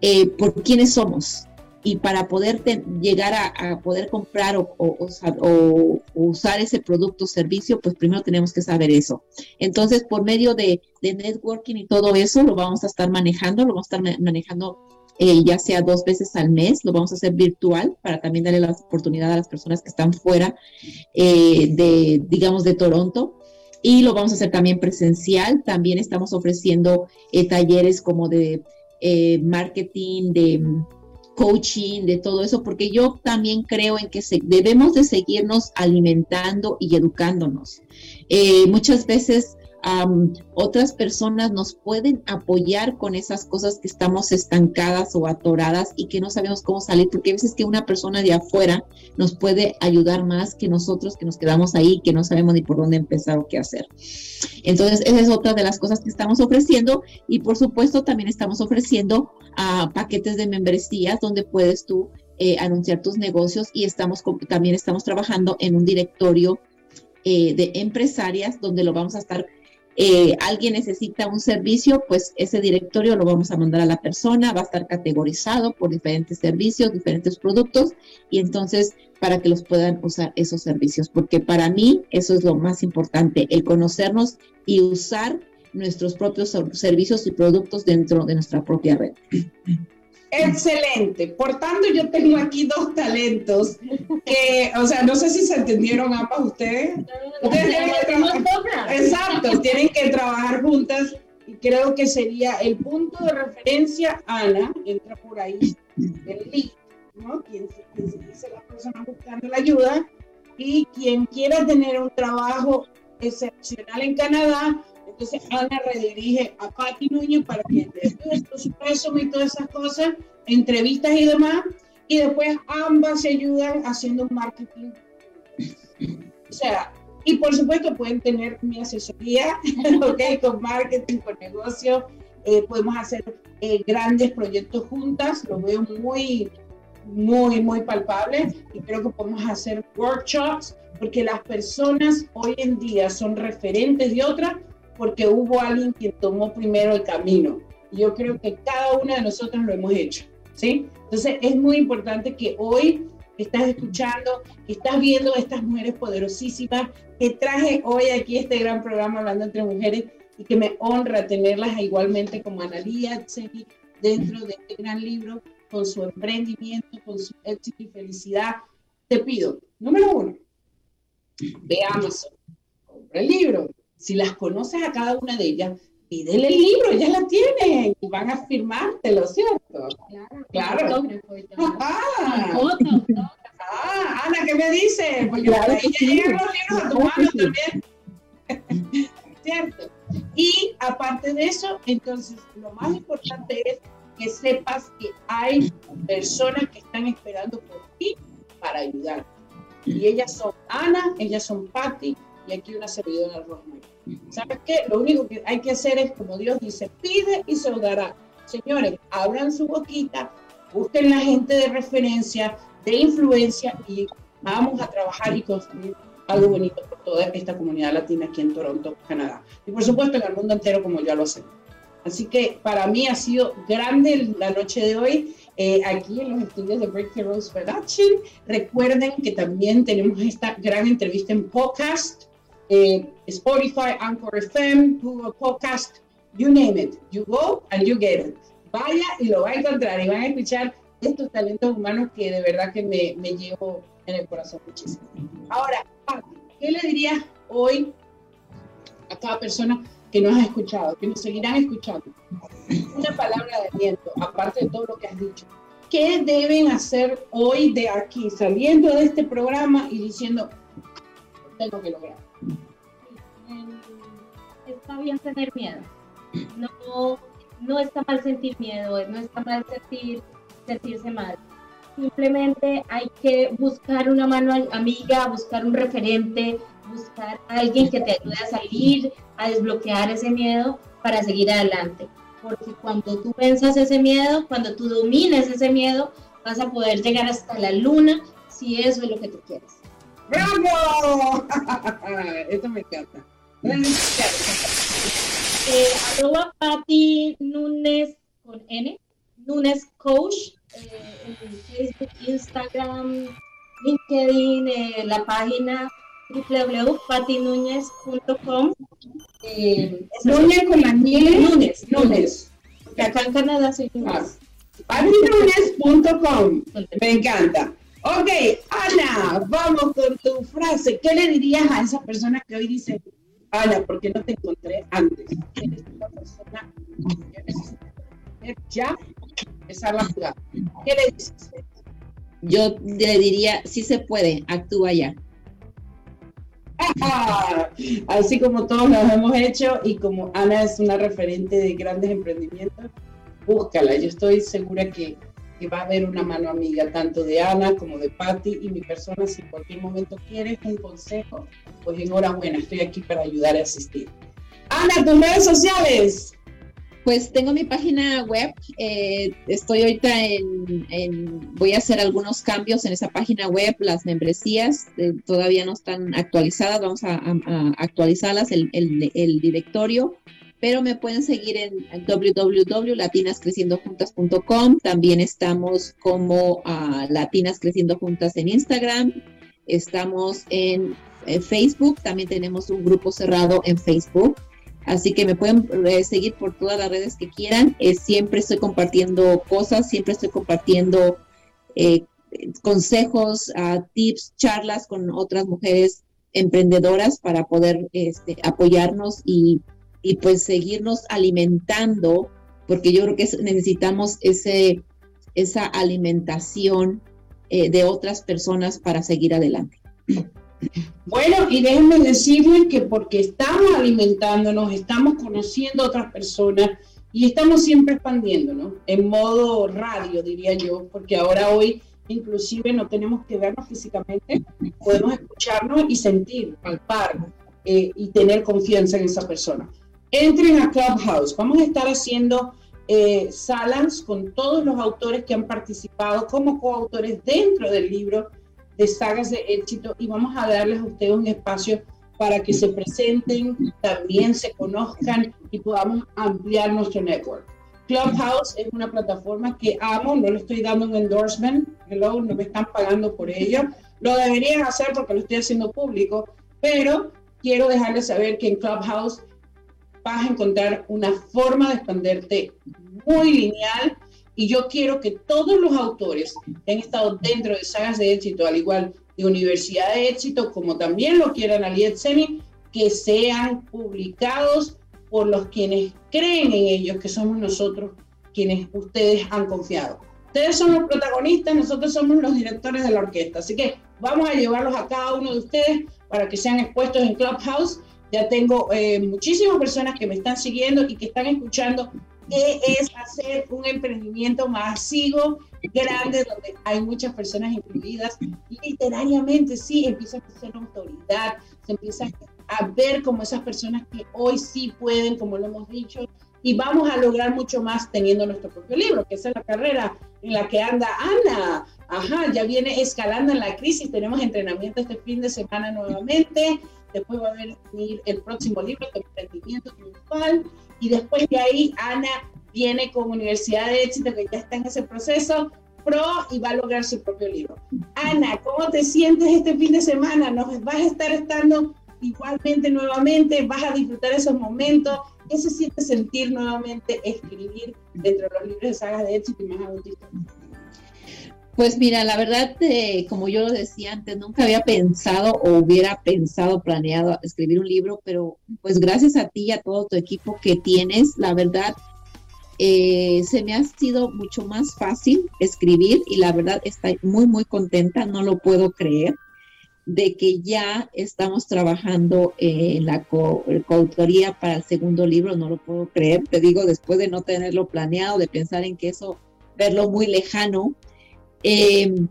eh, por quiénes somos, y para poder llegar a, poder comprar o, usar ese producto o servicio, pues primero tenemos que saber eso. Entonces, por medio de, de, networking y todo eso, lo vamos a estar manejando, lo vamos a estar manejando eh, ya sea dos veces al mes, lo vamos a hacer virtual para también darle la oportunidad a las personas que están fuera eh, de, digamos, de Toronto. Y lo vamos a hacer también presencial. También estamos ofreciendo eh, talleres como de marketing, de mm, coaching, de todo eso, porque yo también creo en que debemos de seguirnos alimentando y educándonos. muchas veces otras personas nos pueden apoyar con esas cosas que estamos estancadas o atoradas y que no sabemos cómo salir, porque a veces que una persona de afuera nos puede ayudar más que nosotros que nos quedamos ahí, que no sabemos ni por dónde empezar o qué hacer. Entonces, esa es otra de las cosas que estamos ofreciendo y por supuesto también estamos ofreciendo uh, paquetes de membresías donde puedes tú eh, anunciar tus negocios y estamos también estamos trabajando en un directorio eh, de empresarias donde lo vamos a estar eh, alguien necesita un servicio, pues ese directorio lo vamos a mandar a la persona, va a estar categorizado por diferentes servicios, diferentes productos, y entonces para que los puedan usar esos servicios, porque para mí eso es lo más importante, el conocernos y usar nuestros propios servicios y productos dentro de nuestra propia red. Excelente. Por tanto, yo tengo aquí dos talentos que, o sea, no sé si se entendieron ambas ustedes. Ustedes tienen que trabajar. Exacto, tienen que trabajar juntas y creo que sería el punto de referencia. Ana entra por ahí, el lead, ¿no? Quien, se dice la persona buscando la ayuda y quien quiera tener un trabajo excepcional en Canadá entonces Ana redirige a Patti Núñez para que entre su resumen y todas esas cosas, entrevistas y demás, y después ambas se ayudan haciendo un marketing. O sea, y por supuesto pueden tener mi asesoría, ¿ok? Con marketing, con negocio. Eh, podemos hacer eh, grandes proyectos juntas, lo veo muy, muy, muy palpable y creo que podemos hacer workshops porque las personas hoy en día son referentes de otras porque hubo alguien que tomó primero el camino. Y yo creo que cada una de nosotros lo hemos hecho, ¿sí? Entonces es muy importante que hoy estás escuchando, que estás viendo a estas mujeres poderosísimas, que traje hoy aquí este gran programa hablando entre mujeres y que me honra tenerlas igualmente como Analía dentro de este gran libro, con su emprendimiento, con su éxito y felicidad. Te pido, número uno, ve Amazon, compra el libro, si las conoces a cada una de ellas, pídele el libro, ellas la tienen y van a firmártelo, ¿cierto? Claro. claro. Ah, ah, Ana, ¿qué me dices? Porque claro ella sí. llegan los libros a tu mano también. ¿Cierto? Y aparte de eso, entonces, lo más importante es que sepas que hay personas que están esperando por ti para ayudar. Y ellas son Ana, ellas son Patti, y aquí una servidora Rosemary. ¿Sabes qué? Lo único que hay que hacer es, como Dios dice, pide y se os dará. Señores, abran su boquita, busquen la gente de referencia, de influencia y vamos a trabajar y construir algo bonito por toda esta comunidad latina aquí en Toronto, Canadá. Y por supuesto en el mundo entero como ya lo hacemos. Así que para mí ha sido grande la noche de hoy eh, aquí en los estudios de Breakthrough Production. Recuerden que también tenemos esta gran entrevista en podcast eh, Spotify, Anchor FM, Google Podcast, you name it. You go and you get it. Vaya y lo va a encontrar y van a escuchar estos talentos humanos que de verdad que me, me llevo en el corazón muchísimo. Ahora, ¿qué le dirías hoy a cada persona que nos ha escuchado, que nos seguirán escuchando? Una palabra de aliento, aparte de todo lo que has dicho. ¿Qué deben hacer hoy de aquí, saliendo de este programa y diciendo, tengo que lograr? Está bien tener miedo. No, no está mal sentir miedo, no está mal sentir, sentirse mal. Simplemente hay que buscar una mano amiga, buscar un referente, buscar alguien que te ayude a salir, a desbloquear ese miedo para seguir adelante. Porque cuando tú pensas ese miedo, cuando tú domines ese miedo, vas a poder llegar hasta la luna si eso es lo que tú quieres. ¡Bravo! Esto me encanta. Eh, arroba Pati Nunes con N, Nunes Coach, eh, en Facebook, Instagram, LinkedIn, eh, la página www.patinuñez.com. Eh, Núñez con la nieve. Lunes, lunes. Acá en Canadá soy lunes. patilunes.com. Me encanta. Ok, Ana, vamos con tu frase. ¿Qué le dirías a esa persona que hoy dice, Ana, ¿por qué no te encontré antes? Eres una persona que yo necesito ya empezar la jugada. ¿Qué le dices? Yo le diría, sí se puede, actúa ya. Así como todos lo hemos hecho y como Ana es una referente de grandes emprendimientos, búscala. Yo estoy segura que, va a haber una mano amiga tanto de Ana como de Patti y mi persona. Si en cualquier momento quieres un consejo, pues enhorabuena, estoy aquí para ayudar a asistir. Ana, tus redes sociales. Pues tengo mi página web, eh, estoy ahorita en, voy a hacer algunos cambios en esa página web, las membresías eh, todavía no están actualizadas, vamos a, actualizarlas, el, directorio, pero me pueden seguir en www.latinascreciendojuntas.com, también estamos como uh, Latinas Creciendo Juntas en Instagram, estamos en Facebook, también tenemos un grupo cerrado en Facebook. Así que me pueden eh, seguir por todas las redes que quieran. Eh, siempre estoy compartiendo cosas, siempre estoy compartiendo eh, consejos, ah, tips, charlas con otras mujeres emprendedoras para poder este, apoyarnos y, pues seguirnos alimentando, porque yo creo que necesitamos ese, esa alimentación de otras personas para seguir adelante. Bueno, y déjenme decirles que porque estamos alimentándonos, estamos conociendo a otras personas y estamos siempre expandiéndonos en modo radio, diría yo, porque ahora hoy inclusive no tenemos que vernos físicamente, podemos escucharnos y sentir, palpar eh, y tener confianza en esa persona. Entren a Clubhouse, vamos a estar haciendo eh, salas con todos los autores que han participado como coautores dentro del libro de sagas de éxito y vamos a darles a ustedes un espacio para que se presenten, también se conozcan y podamos ampliar nuestro network. Clubhouse es una plataforma que amo, no le estoy dando un endorsement, hello, no me están pagando por ello. Lo deberían hacer porque lo estoy haciendo público, pero quiero dejarles saber que en Clubhouse vas a encontrar una forma de expanderte muy lineal, y yo quiero que todos los autores que han estado dentro de sagas de éxito, al igual de Universidad de Éxito, como también lo quieran Aliet Seni, que sean publicados por los quienes creen en ellos, que somos nosotros quienes ustedes han confiado. Ustedes son los protagonistas, nosotros somos los directores de la orquesta. Así que vamos a llevarlos a cada uno de ustedes para que sean expuestos en Clubhouse. Ya tengo eh, muchísimas personas que me están siguiendo y que están escuchando que es hacer un emprendimiento masivo, grande, donde hay muchas personas incluidas. Literariamente, sí, empieza a ser autoridad, se empieza a ver como esas personas que hoy sí pueden, como lo hemos dicho, y vamos a lograr mucho más teniendo nuestro propio libro, que esa es la carrera en la que anda Ana. Ajá, ya viene escalando en la crisis, tenemos entrenamiento este fin de semana nuevamente, después va a venir el próximo libro, de emprendimiento triunfal, y después de ahí Ana viene con Universidad de Éxito, que ya está en ese proceso, pro y va a lograr su propio libro. Ana, ¿cómo te sientes este fin de semana? ¿Nos vas a estar estando igualmente nuevamente? ¿Vas a disfrutar esos momentos? ¿Qué se siente sentir nuevamente escribir dentro de los libros de sagas de éxito y más adultistas? Pues mira, la verdad, eh, como yo lo decía antes, nunca había pensado o hubiera pensado, planeado escribir un libro, pero pues gracias a ti y a todo tu equipo que tienes, la verdad, eh, se me ha sido mucho más fácil escribir y la verdad estoy muy, muy contenta, no lo puedo creer, de que ya estamos trabajando en la coautoría para el segundo libro, no lo puedo creer, te digo, después de no tenerlo planeado, de pensar en que eso, verlo muy lejano, Em,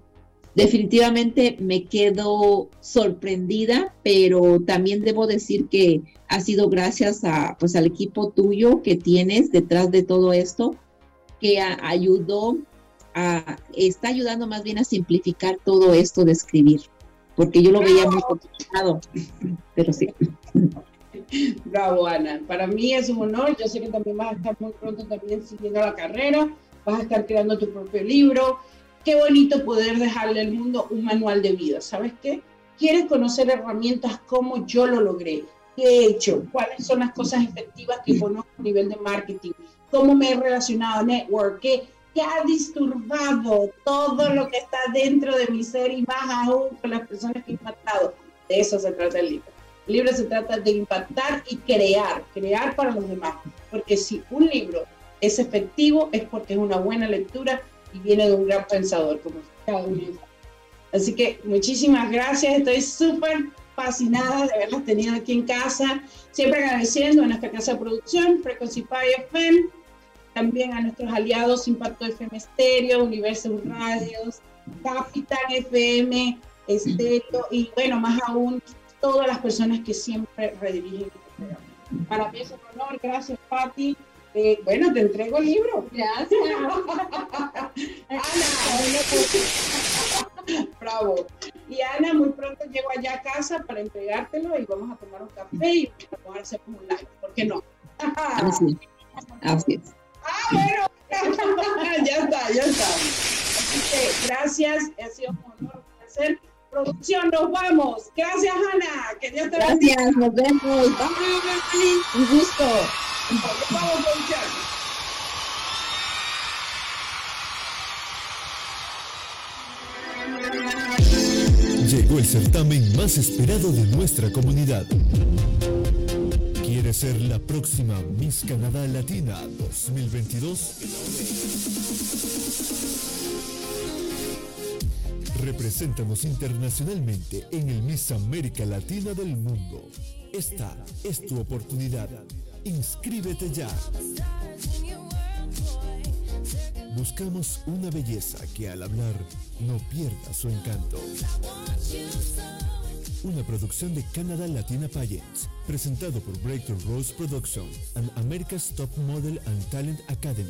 definitivamente me quedo sorprendida, pero también debo decir que ha sido gracias a, pues, al equipo tuyo que tienes detrás de todo esto, que ayudó a, está ayudando más bien a simplificar todo esto de escribir, porque yo lo veía muy complicado, pero sí. Bravo, Ana. Para mí es un honor. Yo sé que también vas a estar muy pronto también siguiendo la carrera, vas a estar creando tu propio libro qué bonito poder dejarle al mundo un manual de vida. ¿Sabes qué? ¿Quieres conocer herramientas como yo lo logré? ¿Qué he hecho? ¿Cuáles son las cosas efectivas que conozco a nivel de marketing? ¿Cómo me he relacionado a network? ¿Qué, que ha disturbado todo lo que está dentro de mi ser y más aún con las personas que he impactado. De eso se trata el libro. El libro se trata de impactar y crear, crear para los demás. Porque si un libro es efectivo es porque es una buena lectura y viene de un gran pensador como uno. Así que muchísimas gracias, estoy súper fascinada de haberlas tenido aquí en casa, siempre agradeciendo a nuestra casa de producción, Frequency FM, también a nuestros aliados Impacto FM Stereo, Universo Radios, Capital FM, Estéreo y bueno, más aún todas las personas que siempre redirigen este. Para mí es un honor, gracias Patti. Eh, bueno, te entrego el libro. Gracias. Ana, bravo. Y Ana, muy pronto llego allá a casa para entregártelo y vamos a tomar un café y vamos a hacer un live. ¿Por qué no? Así, así es. Ah, bueno, ya está, ya está. Así que gracias, ha sido un honor, un placer. Producción, nos vamos. Gracias, Ana. Que Dios te bendiga. Gracias, nos vemos. Bye. Un gusto. Vamos, producción. Llegó el certamen más esperado de nuestra comunidad. ¿Quieres ser la próxima Miss Canadá Latina 2022? Represéntanos internacionalmente en el Miss América Latina del mundo. Esta es tu oportunidad. Inscríbete ya. Buscamos una belleza que al hablar no pierda su encanto. Una producción de Canada Latina Pageants, presentado por Breakthrough Rose Production and America's Top Model and Talent Academy.